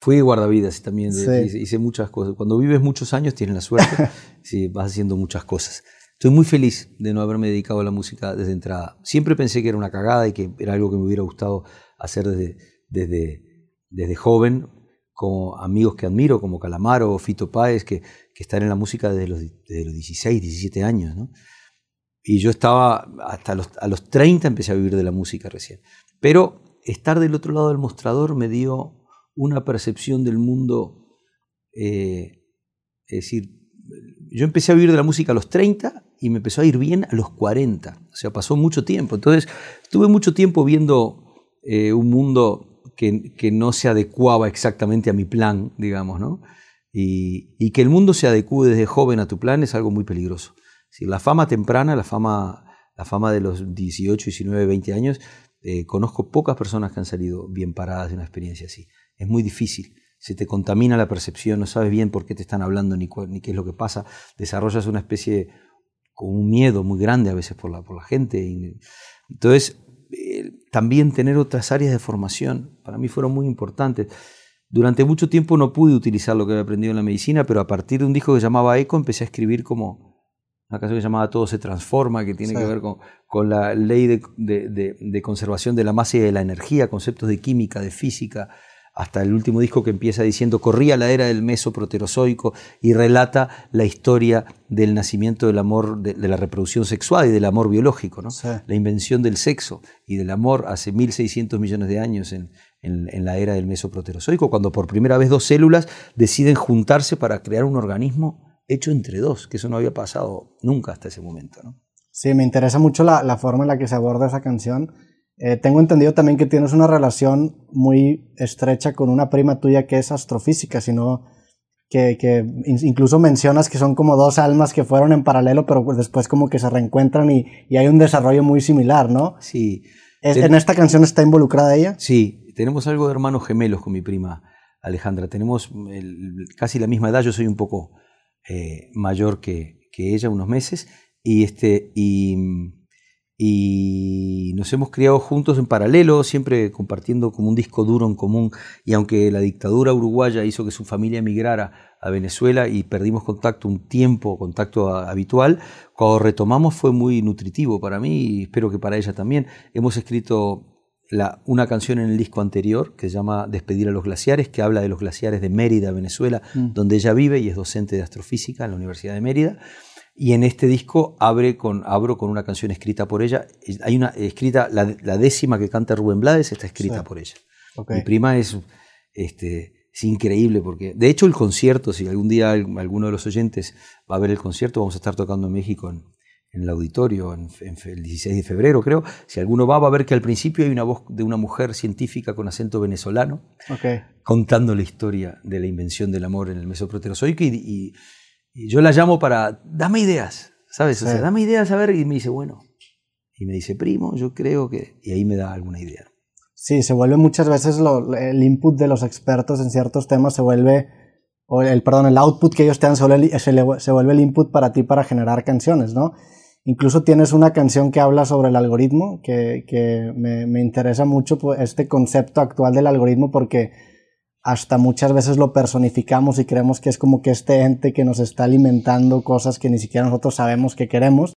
Fui guardavidas también, hice, hice, muchas cosas. Cuando vives muchos años tienes la suerte, sí, vas haciendo muchas cosas. Estoy muy feliz de no haberme dedicado a la música desde entrada. Siempre pensé que era una cagada y que era algo que me hubiera gustado hacer desde, desde, desde joven, como amigos que admiro, como Calamaro o Fito Páez, que, que están en la música desde los, desde los 16, 17 años. ¿no? Y yo estaba, hasta los, a los 30 empecé a vivir de la música recién. Pero estar del otro lado del mostrador me dio una percepción del mundo, eh, es decir, yo empecé a vivir de la música a los 30 y me empezó a ir bien a los 40, o sea, pasó mucho tiempo. Entonces, estuve mucho tiempo viendo eh, un mundo que, que, no se adecuaba exactamente a mi plan, digamos, ¿no? Y, y, que el mundo se adecue desde joven a tu plan es algo muy peligroso. Si la fama temprana, la fama, la fama de los 18, 19, 20 años, eh, conozco pocas personas que han salido bien paradas de una experiencia así es muy difícil. Se te contamina la percepción, no sabes bien por qué te están hablando ni, ni qué es lo que pasa. Desarrollas una especie con un miedo muy grande a veces por la, por la gente. Entonces, eh, también tener otras áreas de formación para mí fueron muy importantes. Durante mucho tiempo no pude utilizar lo que había aprendido en la medicina, pero a partir de un disco que llamaba Eco empecé a escribir como una canción que se llamaba Todo se transforma, que tiene que ver con, con la ley de, de, de, conservación de la masa y de la energía, conceptos de química, de física, hasta el último disco que empieza diciendo corría la era del mesoproterozoico y relata la historia del nacimiento del amor, de, la reproducción sexual y del amor biológico, ¿no? la invención del sexo y del amor hace 1.600 millones de años en, en, la era del mesoproterozoico, cuando por primera vez dos células deciden juntarse para crear un organismo hecho entre dos, que eso no había pasado nunca hasta ese momento. ¿no? Sí, me interesa mucho la, la forma en la que se aborda esa canción eh, tengo entendido también que tienes una relación muy estrecha con una prima tuya que es astrofísica, sino que, que, incluso mencionas que son como dos almas que fueron en paralelo, pero pues después como que se reencuentran y, y hay un desarrollo muy similar, ¿no? Sí. ¿En esta canción está involucrada ella? Sí, tenemos algo de hermanos gemelos con mi prima Alejandra. Tenemos casi la misma edad, yo soy un poco eh, mayor que, que, ella, unos meses, y, este, y y nos hemos criado juntos en paralelo, siempre compartiendo como un disco duro en común. Y aunque la dictadura uruguaya hizo que su familia emigrara a Venezuela y perdimos contacto un tiempo, contacto habitual, cuando retomamos fue muy nutritivo para mí y espero que para ella también. Hemos escrito la, una canción en el disco anterior que se llama Despedir a los glaciares, que habla de los glaciares de Mérida, Venezuela, mm. donde ella vive y es docente de astrofísica en la Universidad de Mérida. Y en este disco abre con, abro con una canción escrita por ella. Hay una escrita, la, décima que canta Rubén Blades está escrita por ella. Mi prima es, este, es increíble porque, de hecho, el concierto, si algún día alguno de los oyentes va a ver el concierto, vamos a estar tocando en México en, el auditorio en, el 16 de febrero, creo. Si alguno va, va a ver que al principio hay una voz de una mujer científica con acento venezolano contando la historia de la invención del amor en el Mesoproterozoico y, y y yo la llamo para, dame ideas, ¿sabes? O sea, dame ideas a ver, y me dice, bueno. Y me dice, primo, yo creo que... Y ahí me da alguna idea. Sí, se vuelve muchas veces el input de los expertos en ciertos temas, se vuelve, o el, perdón, el output que ellos te dan se vuelve, se, vuelve el input para ti para generar canciones, ¿no? Incluso tienes una canción que habla sobre el algoritmo, que, que me, me, interesa mucho pues, este concepto actual del algoritmo porque hasta muchas veces lo personificamos y creemos que es como que este ente que nos está alimentando cosas que ni siquiera nosotros sabemos que queremos.